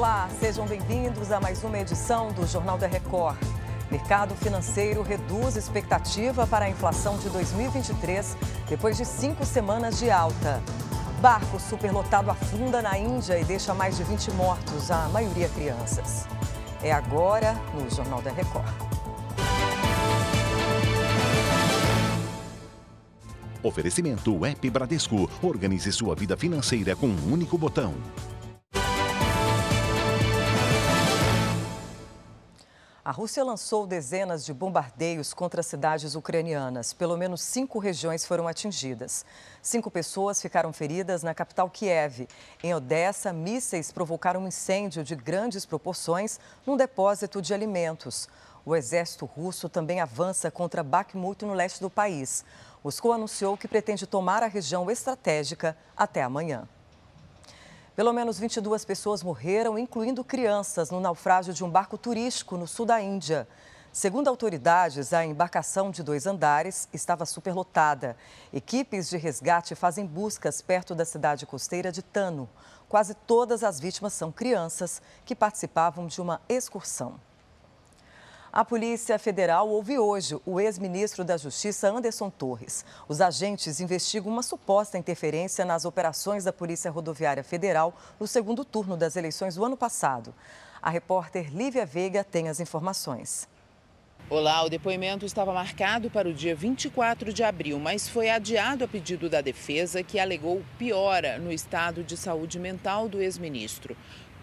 Olá, sejam bem-vindos a mais uma edição do Jornal da Record. Mercado financeiro reduz expectativa para a inflação de 2023 depois de cinco semanas de alta. Barco superlotado afunda na Índia e deixa mais de 20 mortos, a maioria crianças. É agora no Jornal da Record. Oferecimento App Bradesco. Organize sua vida financeira com um único botão. A Rússia lançou dezenas de bombardeios contra cidades ucranianas. Pelo menos cinco regiões foram atingidas. Cinco pessoas ficaram feridas na capital Kiev. Em Odessa, mísseis provocaram um incêndio de grandes proporções num depósito de alimentos. O exército russo também avança contra Bakhmut, no leste do país. Moscou anunciou que pretende tomar a região estratégica até amanhã. Pelo menos 22 pessoas morreram, incluindo crianças, no naufrágio de um barco turístico no sul da Índia. Segundo autoridades, a embarcação de dois andares estava superlotada. Equipes de resgate fazem buscas perto da cidade costeira de Tano. Quase todas as vítimas são crianças que participavam de uma excursão. A Polícia Federal ouve hoje o ex-ministro da Justiça, Anderson Torres. Os agentes investigam uma suposta interferência nas operações da Polícia Rodoviária Federal no segundo turno das eleições do ano passado. A repórter Lívia Veiga tem as informações. Olá, o depoimento estava marcado para o dia 24 de abril, mas foi adiado a pedido da defesa, que alegou piora no estado de saúde mental do ex-ministro.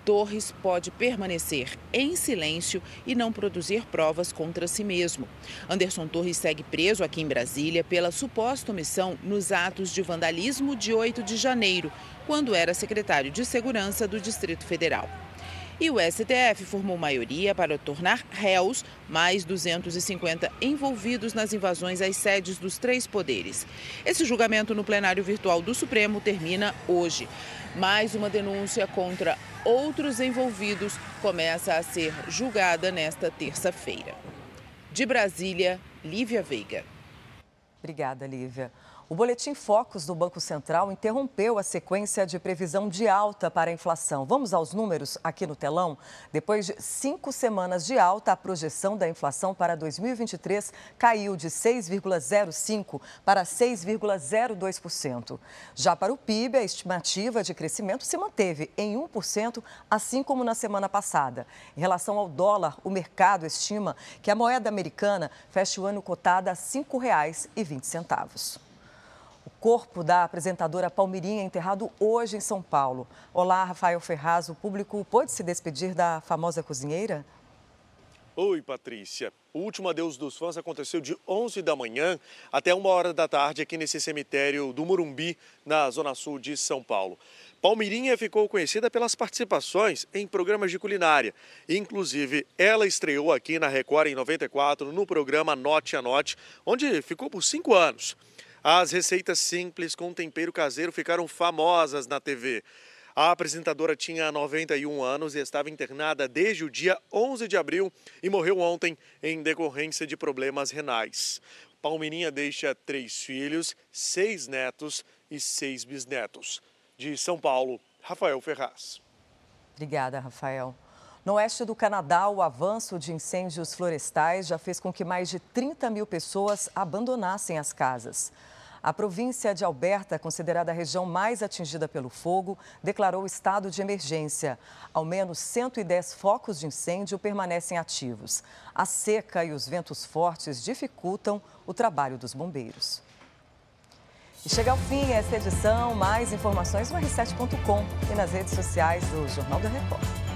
Torres pode permanecer em silêncio e não produzir provas contra si mesmo. Anderson Torres segue preso aqui em Brasília pela suposta omissão nos atos de vandalismo de 8 de janeiro, quando era secretário de Segurança do Distrito Federal. E o STF formou maioria para tornar réus mais 250 envolvidos nas invasões às sedes dos três poderes. Esse julgamento no plenário virtual do Supremo termina hoje. Mais uma denúncia contra outros envolvidos começa a ser julgada nesta terça-feira. De Brasília, Lívia Veiga. Obrigada, Lívia. O boletim Focus do Banco Central interrompeu a sequência de previsão de alta para a inflação. Vamos aos números aqui no telão? Depois de cinco semanas de alta, a projeção da inflação para 2023 caiu de 6,05% para 6,02%. Já para o PIB, a estimativa de crescimento se manteve em 1%, assim como na semana passada. Em relação ao dólar, o mercado estima que a moeda americana feche o ano cotada a R$ 5,20. Corpo da apresentadora Palmirinha é enterrado hoje em São Paulo. Olá, Rafael Ferraz. O público pôde se despedir da famosa cozinheira? Oi, Patrícia. O último adeus dos fãs aconteceu de 11 da manhã até uma hora da tarde aqui nesse cemitério do Morumbi, na zona sul de São Paulo. Palmirinha ficou conhecida pelas participações em programas de culinária. Inclusive, ela estreou aqui na Record em 94 no programa Note a Note, onde ficou por cinco anos. As receitas simples com tempero caseiro ficaram famosas na TV. A apresentadora tinha 91 anos e estava internada desde o dia 11 de abril e morreu ontem em decorrência de problemas renais. Palmirinha deixa três filhos, seis netos e seis bisnetos. De São Paulo, Rafael Ferraz. Obrigada, Rafael. No oeste do Canadá, o avanço de incêndios florestais já fez com que mais de 30 mil pessoas abandonassem as casas. A província de Alberta, considerada a região mais atingida pelo fogo, declarou estado de emergência. Ao menos 110 focos de incêndio permanecem ativos. A seca e os ventos fortes dificultam o trabalho dos bombeiros. E chega ao fim esta edição. Mais informações no r7.com e nas redes sociais do Jornal da Record.